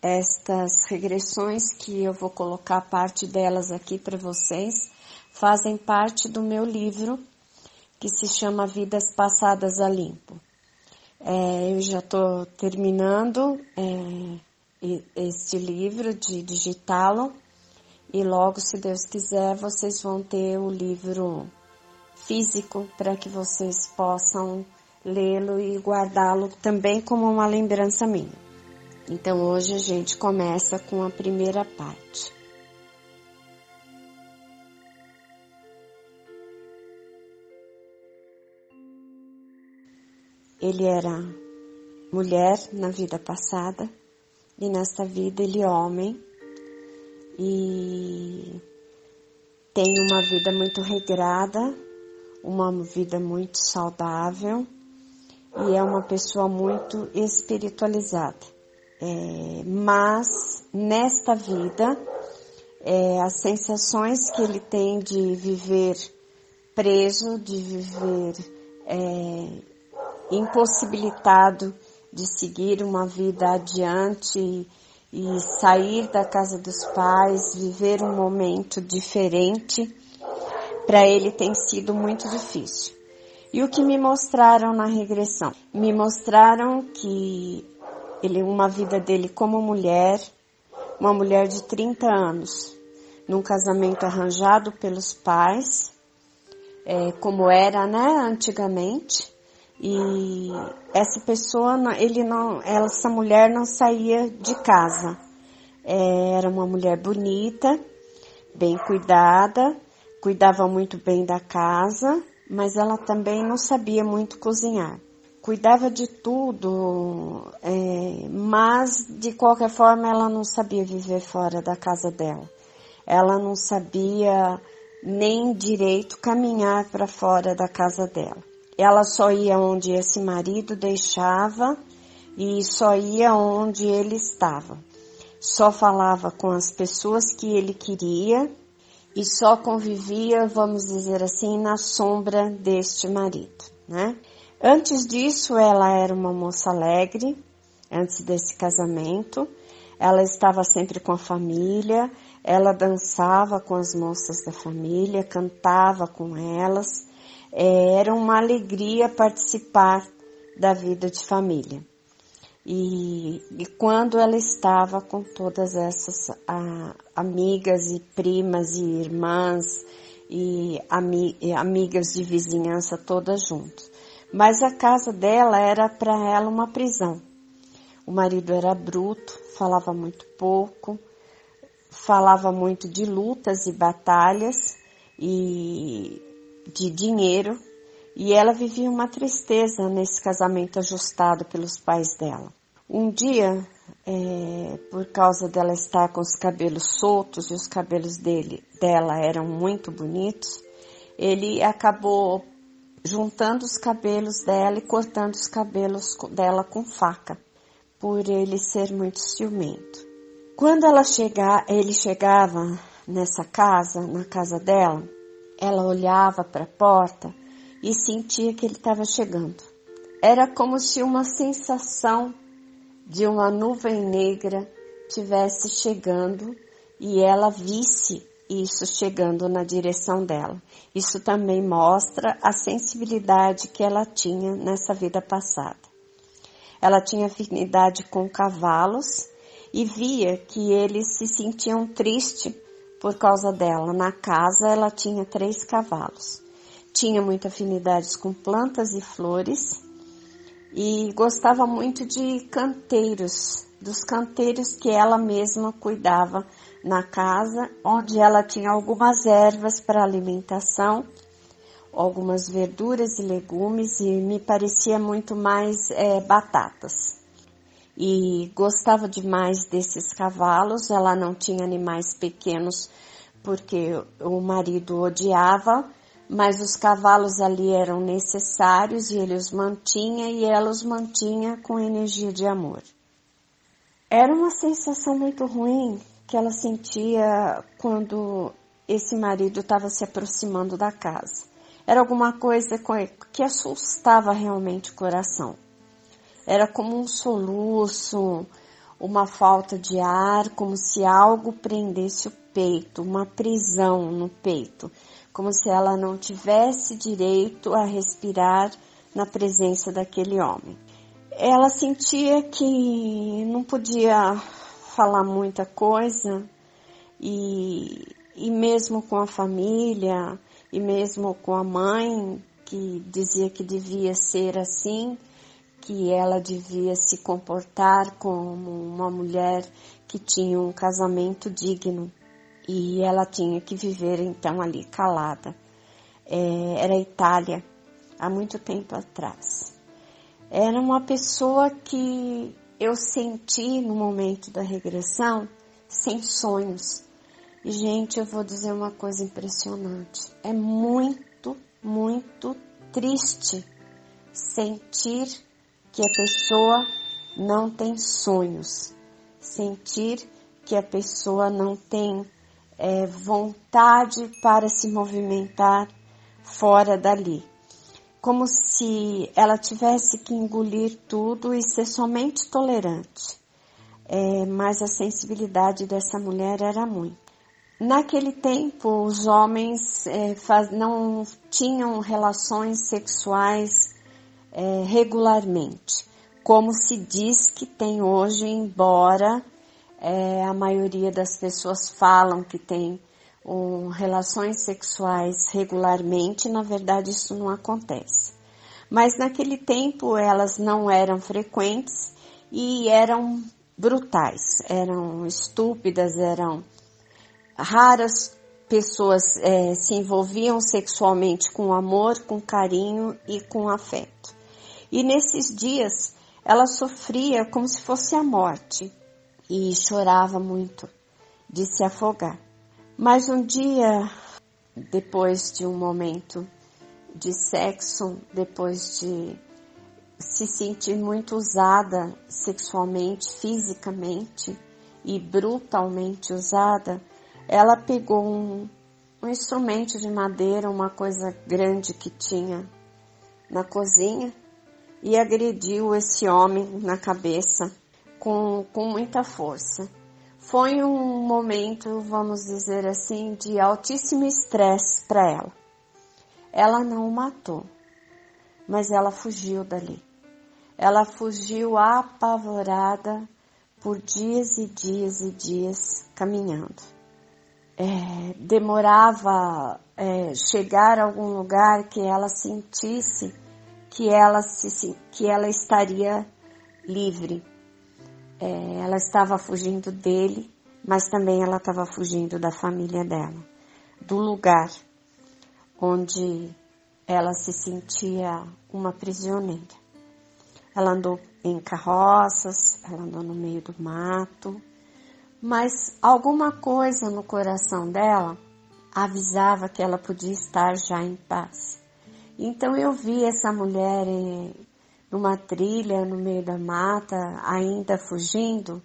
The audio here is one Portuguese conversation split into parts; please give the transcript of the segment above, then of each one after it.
Estas regressões que eu vou colocar parte delas aqui para vocês fazem parte do meu livro que se chama Vidas Passadas a Limpo. É, eu já estou terminando é, este livro de digitá-lo e logo, se Deus quiser, vocês vão ter o livro físico para que vocês possam lê-lo e guardá-lo também como uma lembrança minha. Então hoje a gente começa com a primeira parte. Ele era mulher na vida passada e nesta vida ele é homem e tem uma vida muito regrada, uma vida muito saudável e é uma pessoa muito espiritualizada. É, mas nesta vida, é, as sensações que ele tem de viver preso, de viver é, impossibilitado de seguir uma vida adiante e sair da casa dos pais, viver um momento diferente, para ele tem sido muito difícil. E o que me mostraram na regressão? Me mostraram que ele uma vida dele como mulher, uma mulher de 30 anos, num casamento arranjado pelos pais, é, como era, né, antigamente, e essa pessoa, ele não, essa mulher não saía de casa. É, era uma mulher bonita, bem cuidada, cuidava muito bem da casa, mas ela também não sabia muito cozinhar. Cuidava de tudo, é, mas de qualquer forma ela não sabia viver fora da casa dela. Ela não sabia nem direito caminhar para fora da casa dela. Ela só ia onde esse marido deixava e só ia onde ele estava. Só falava com as pessoas que ele queria e só convivia, vamos dizer assim, na sombra deste marido, né? Antes disso, ela era uma moça alegre, antes desse casamento. Ela estava sempre com a família, ela dançava com as moças da família, cantava com elas, é, era uma alegria participar da vida de família. E, e quando ela estava com todas essas a, amigas e primas e irmãs e, ami, e amigas de vizinhança todas juntas. Mas a casa dela era para ela uma prisão. O marido era bruto, falava muito pouco, falava muito de lutas e batalhas e de dinheiro e ela vivia uma tristeza nesse casamento ajustado pelos pais dela. Um dia, é, por causa dela estar com os cabelos soltos e os cabelos dele, dela eram muito bonitos, ele acabou juntando os cabelos dela e cortando os cabelos dela com faca, por ele ser muito ciumento. Quando ela chegar, ele chegava nessa casa, na casa dela, ela olhava para a porta e sentia que ele estava chegando. Era como se uma sensação de uma nuvem negra tivesse chegando e ela visse isso chegando na direção dela. Isso também mostra a sensibilidade que ela tinha nessa vida passada. Ela tinha afinidade com cavalos e via que eles se sentiam tristes por causa dela. Na casa ela tinha três cavalos. Tinha muita afinidade com plantas e flores e gostava muito de canteiros, dos canteiros que ela mesma cuidava na casa, onde ela tinha algumas ervas para alimentação, algumas verduras e legumes e me parecia muito mais é, batatas e gostava demais desses cavalos. Ela não tinha animais pequenos porque o marido odiava, mas os cavalos ali eram necessários e ele os mantinha e ela os mantinha com energia de amor. Era uma sensação muito ruim que ela sentia quando esse marido estava se aproximando da casa. Era alguma coisa que assustava realmente o coração. Era como um soluço, uma falta de ar, como se algo prendesse o peito, uma prisão no peito, como se ela não tivesse direito a respirar na presença daquele homem. Ela sentia que não podia falar muita coisa e, e mesmo com a família e mesmo com a mãe que dizia que devia ser assim, que ela devia se comportar como uma mulher que tinha um casamento digno e ela tinha que viver então ali calada. É, era Itália, há muito tempo atrás. Era uma pessoa que eu senti no momento da regressão sem sonhos. E, gente, eu vou dizer uma coisa impressionante. É muito, muito triste sentir que a pessoa não tem sonhos, sentir que a pessoa não tem é, vontade para se movimentar fora dali. Como se ela tivesse que engolir tudo e ser somente tolerante. É, mas a sensibilidade dessa mulher era muito. Naquele tempo, os homens é, faz, não tinham relações sexuais é, regularmente, como se diz que tem hoje, embora é, a maioria das pessoas falam que tem um, relações sexuais regularmente, na verdade isso não acontece. Mas naquele tempo elas não eram frequentes e eram brutais, eram estúpidas, eram raras pessoas é, se envolviam sexualmente com amor, com carinho e com afeto. E nesses dias ela sofria como se fosse a morte e chorava muito de se afogar. Mas um dia, depois de um momento de sexo, depois de se sentir muito usada sexualmente, fisicamente e brutalmente usada, ela pegou um, um instrumento de madeira, uma coisa grande que tinha na cozinha, e agrediu esse homem na cabeça com, com muita força. Foi um momento, vamos dizer assim, de altíssimo estresse para ela. Ela não o matou, mas ela fugiu dali. Ela fugiu apavorada por dias e dias e dias caminhando. É, demorava é, chegar a algum lugar que ela sentisse que ela, se, que ela estaria livre. É, ela estava fugindo dele, mas também ela estava fugindo da família dela, do lugar onde ela se sentia uma prisioneira. Ela andou em carroças, ela andou no meio do mato, mas alguma coisa no coração dela avisava que ela podia estar já em paz. Então eu vi essa mulher em, numa trilha no meio da mata, ainda fugindo,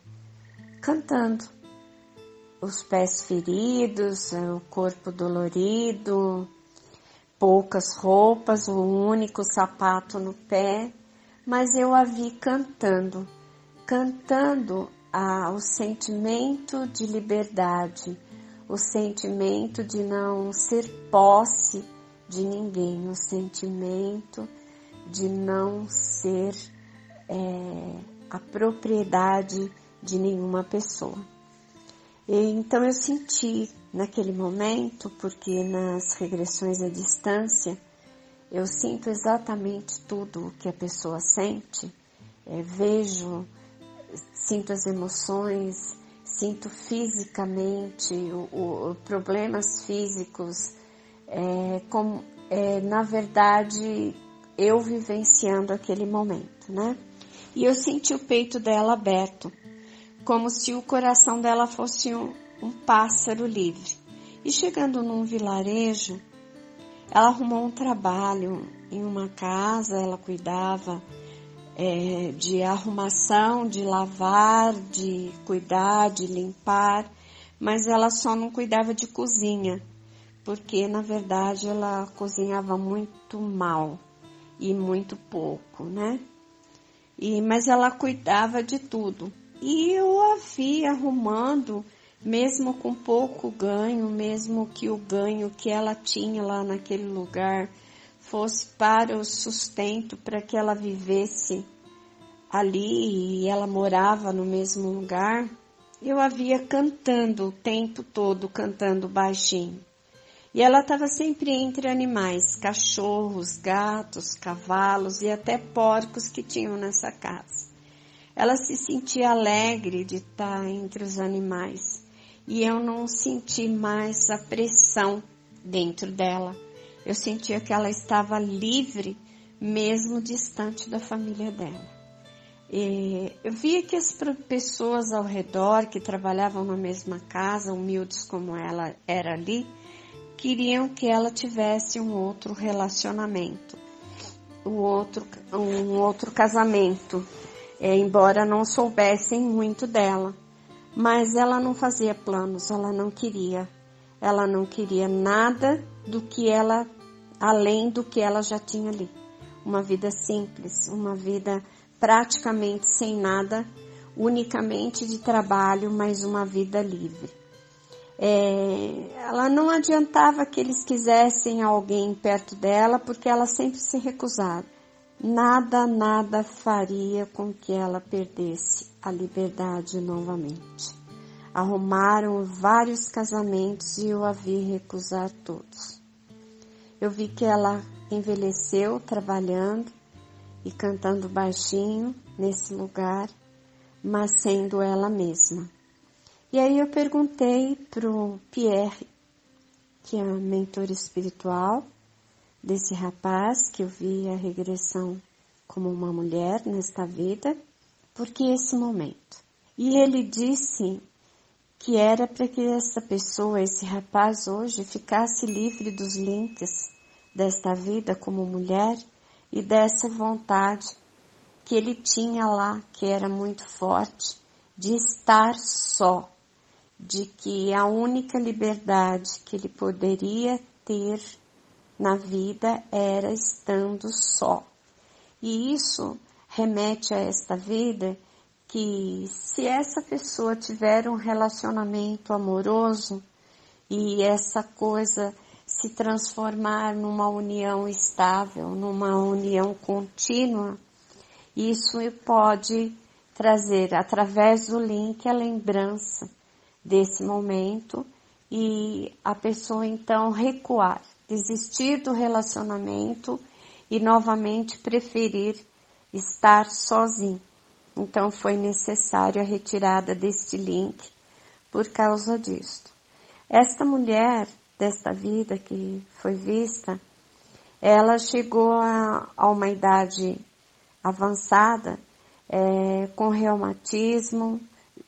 cantando. Os pés feridos, o corpo dolorido, poucas roupas, o único sapato no pé, mas eu a vi cantando, cantando ah, o sentimento de liberdade, o sentimento de não ser posse de ninguém, o sentimento de não ser é, a propriedade de nenhuma pessoa. E, então eu senti naquele momento, porque nas regressões à distância eu sinto exatamente tudo o que a pessoa sente, é, vejo, sinto as emoções, sinto fisicamente o, o problemas físicos é, com, é, na verdade, eu vivenciando aquele momento, né? E eu senti o peito dela aberto, como se o coração dela fosse um, um pássaro livre. E chegando num vilarejo, ela arrumou um trabalho em uma casa, ela cuidava é, de arrumação, de lavar, de cuidar, de limpar, mas ela só não cuidava de cozinha porque na verdade ela cozinhava muito mal e muito pouco, né? E, mas ela cuidava de tudo. E eu a vi arrumando, mesmo com pouco ganho, mesmo que o ganho que ela tinha lá naquele lugar fosse para o sustento, para que ela vivesse ali e ela morava no mesmo lugar, eu a via cantando o tempo todo, cantando baixinho. E ela estava sempre entre animais, cachorros, gatos, cavalos e até porcos que tinham nessa casa. Ela se sentia alegre de estar entre os animais e eu não senti mais a pressão dentro dela. Eu sentia que ela estava livre, mesmo distante da família dela. E eu via que as pessoas ao redor que trabalhavam na mesma casa, humildes como ela era ali, queriam que ela tivesse um outro relacionamento, um outro, um outro casamento, é, embora não soubessem muito dela. Mas ela não fazia planos, ela não queria. Ela não queria nada do que ela, além do que ela já tinha ali. Uma vida simples, uma vida praticamente sem nada, unicamente de trabalho, mas uma vida livre. É, ela não adiantava que eles quisessem alguém perto dela, porque ela sempre se recusava. Nada, nada faria com que ela perdesse a liberdade novamente. Arrumaram vários casamentos e eu a vi recusar todos. Eu vi que ela envelheceu trabalhando e cantando baixinho nesse lugar, mas sendo ela mesma. E aí eu perguntei pro Pierre, que é a mentor espiritual desse rapaz, que eu vi a regressão como uma mulher nesta vida, por que esse momento? E ele disse que era para que essa pessoa, esse rapaz hoje, ficasse livre dos links desta vida como mulher e dessa vontade que ele tinha lá, que era muito forte, de estar só, de que a única liberdade que ele poderia ter na vida era estando só. E isso remete a esta vida que se essa pessoa tiver um relacionamento amoroso e essa coisa se transformar numa união estável, numa união contínua, isso pode trazer através do link a lembrança desse momento e a pessoa então recuar, desistir do relacionamento e novamente preferir estar sozinho. Então foi necessário a retirada deste link por causa disto. Esta mulher desta vida que foi vista, ela chegou a, a uma idade avançada é, com reumatismo,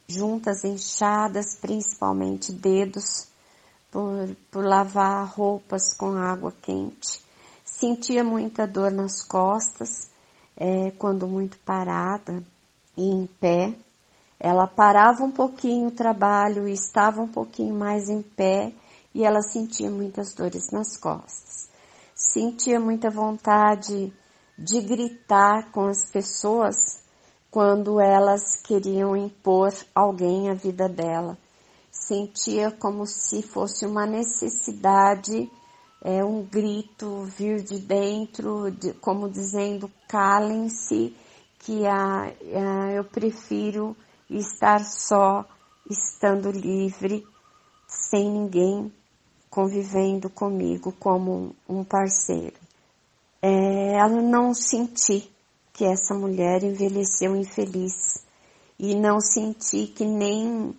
juntas inchadas, principalmente dedos, por, por lavar roupas com água quente. Sentia muita dor nas costas, é, quando muito parada e em pé. Ela parava um pouquinho o trabalho e estava um pouquinho mais em pé e ela sentia muitas dores nas costas. Sentia muita vontade de gritar com as pessoas quando elas queriam impor alguém à vida dela. Sentia como se fosse uma necessidade, é, um grito vir de dentro, de, como dizendo calem-se, que a, a, eu prefiro estar só, estando livre, sem ninguém convivendo comigo como um parceiro. É, ela não senti que essa mulher envelheceu infeliz e não senti que nem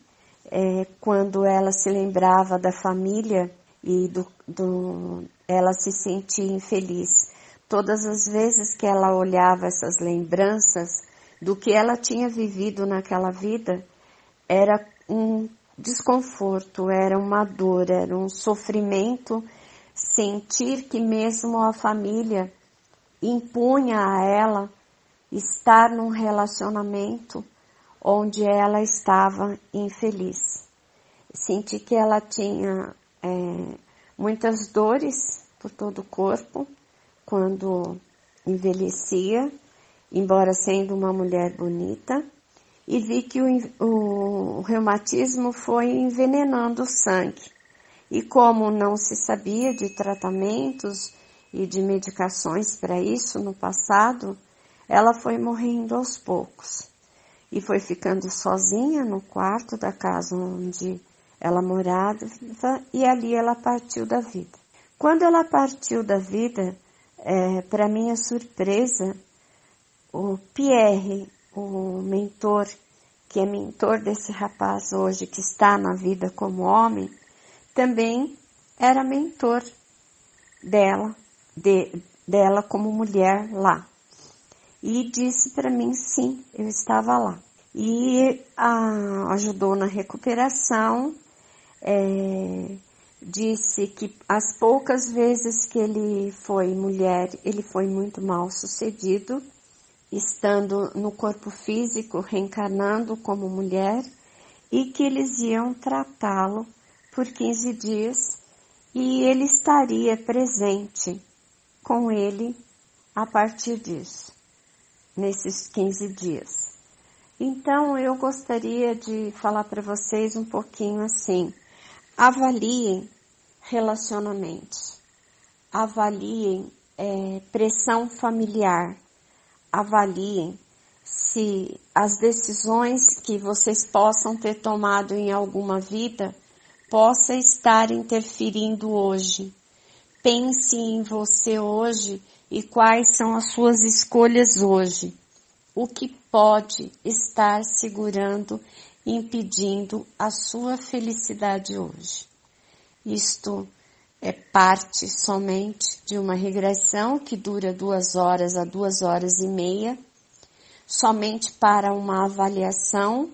é, quando ela se lembrava da família e do, do, ela se sentia infeliz. Todas as vezes que ela olhava essas lembranças do que ela tinha vivido naquela vida, era um desconforto, era uma dor, era um sofrimento sentir que mesmo a família impunha a ela estar num relacionamento onde ela estava infeliz. Senti que ela tinha é, muitas dores por todo o corpo quando envelhecia, embora sendo uma mulher bonita, e vi que o, o reumatismo foi envenenando o sangue. E como não se sabia de tratamentos e de medicações para isso no passado, ela foi morrendo aos poucos e foi ficando sozinha no quarto da casa onde ela morava e ali ela partiu da vida. Quando ela partiu da vida, é, para minha surpresa, o Pierre, o mentor, que é mentor desse rapaz hoje que está na vida como homem, também era mentor dela, de, dela como mulher lá. E disse para mim sim, eu estava lá. E a, ajudou na recuperação, é, disse que as poucas vezes que ele foi mulher, ele foi muito mal sucedido estando no corpo físico, reencarnando como mulher, e que eles iam tratá-lo por 15 dias e ele estaria presente com ele a partir disso, nesses 15 dias. Então eu gostaria de falar para vocês um pouquinho assim. Avaliem relacionamentos, avaliem é, pressão familiar, avaliem se as decisões que vocês possam ter tomado em alguma vida possa estar interferindo hoje. Pense em você hoje e quais são as suas escolhas hoje. O que pode estar segurando, impedindo a sua felicidade hoje. Isto é parte somente de uma regressão que dura duas horas a duas horas e meia, somente para uma avaliação,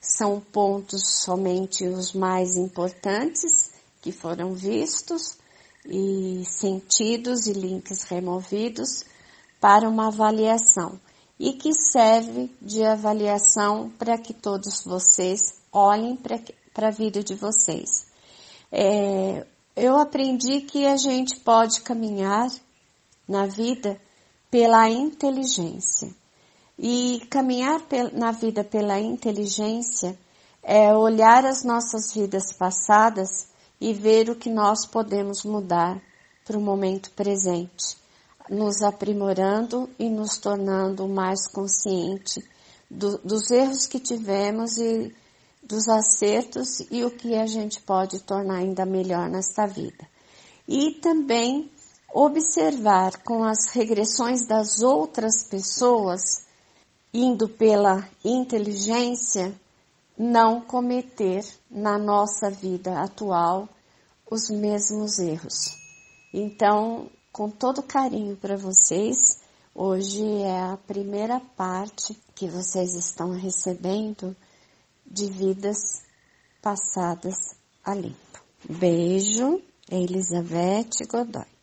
são pontos somente os mais importantes que foram vistos e sentidos e links removidos para uma avaliação e que serve de avaliação para que todos vocês olhem para a vida de vocês. É, eu aprendi que a gente pode caminhar na vida pela inteligência. E caminhar na vida pela inteligência é olhar as nossas vidas passadas e ver o que nós podemos mudar para o momento presente, nos aprimorando e nos tornando mais consciente do, dos erros que tivemos e dos acertos e o que a gente pode tornar ainda melhor nesta vida. E também observar com as regressões das outras pessoas, indo pela inteligência, não cometer na nossa vida atual os mesmos erros. Então, com todo carinho para vocês, hoje é a primeira parte que vocês estão recebendo de vidas passadas a limpo. Beijo, Elizabeth Godoy.